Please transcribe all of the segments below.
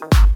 Peace.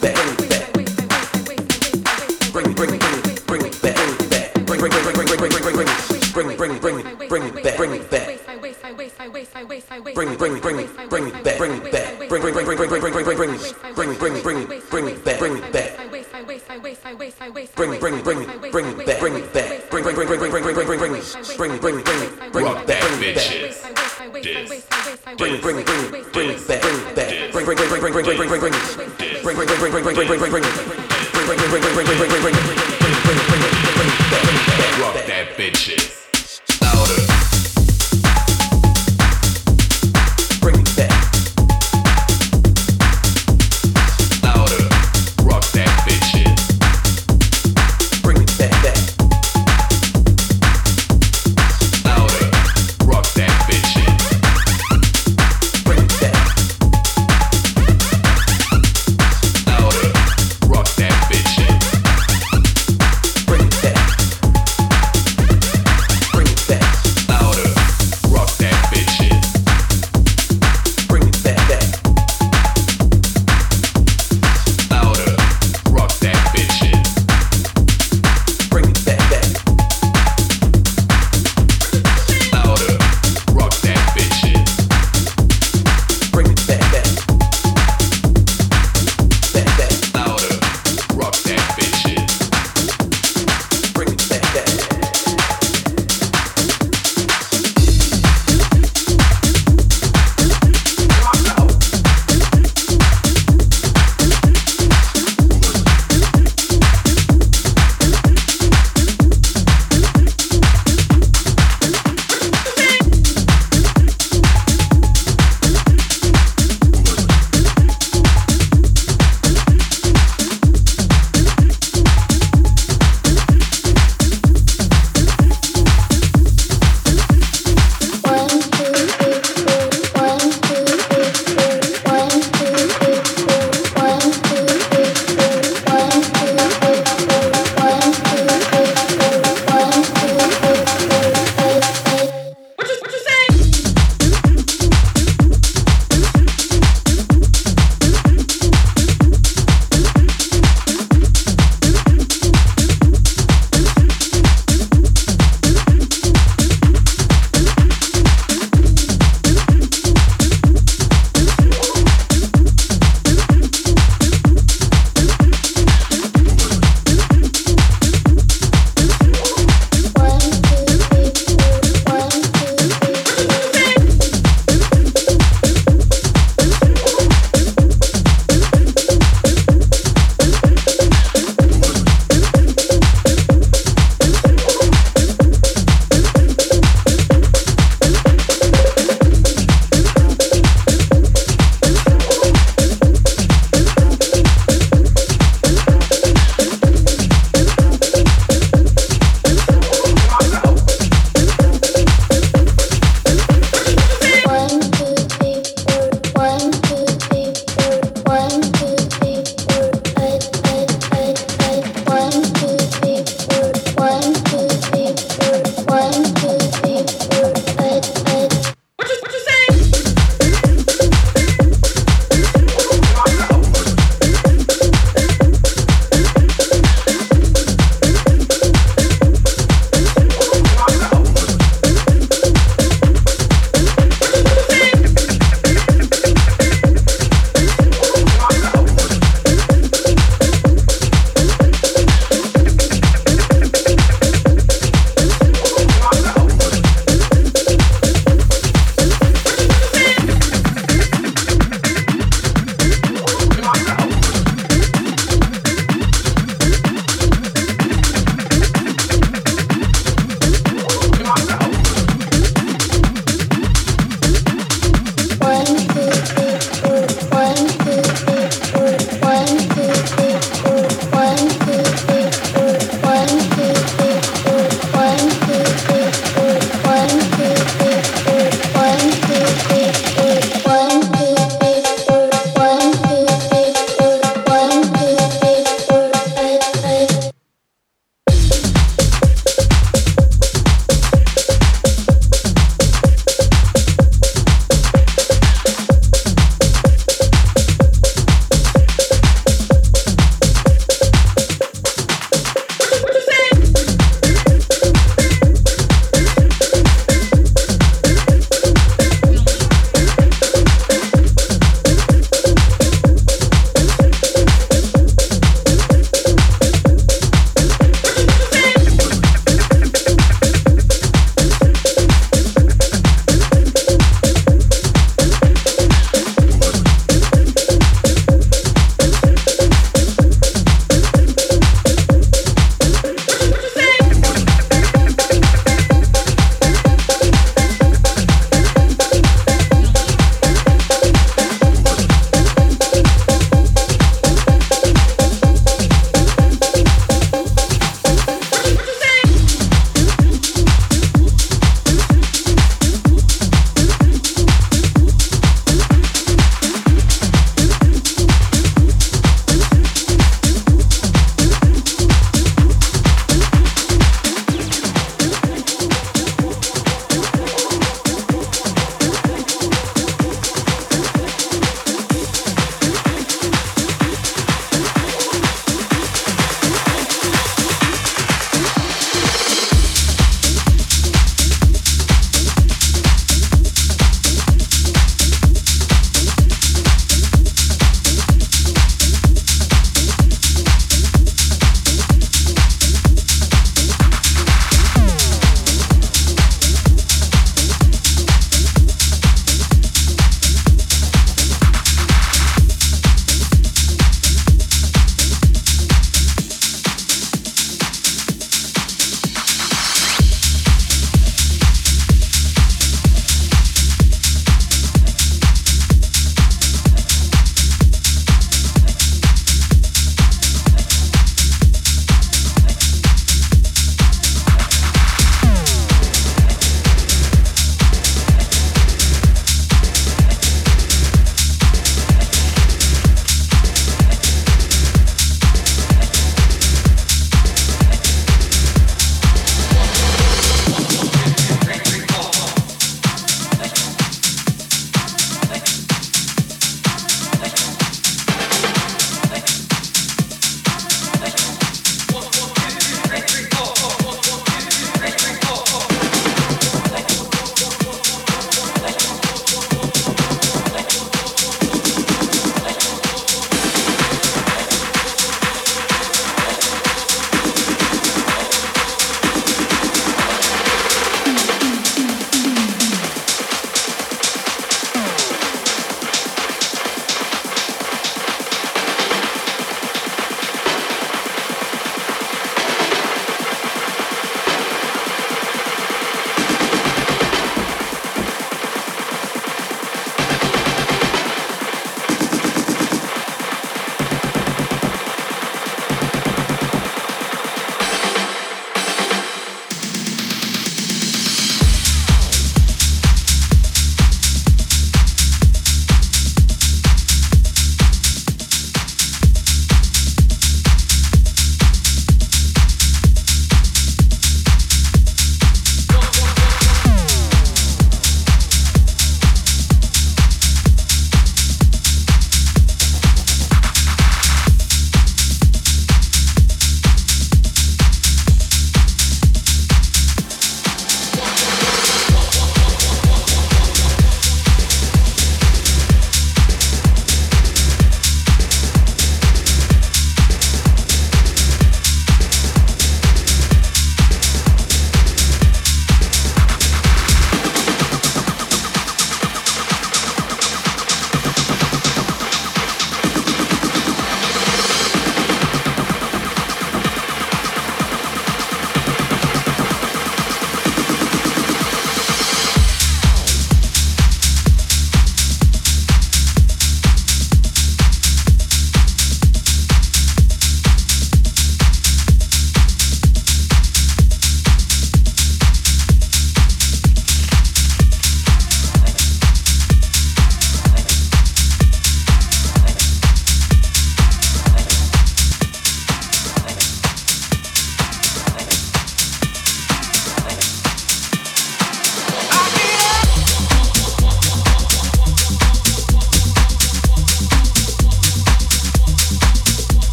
Back.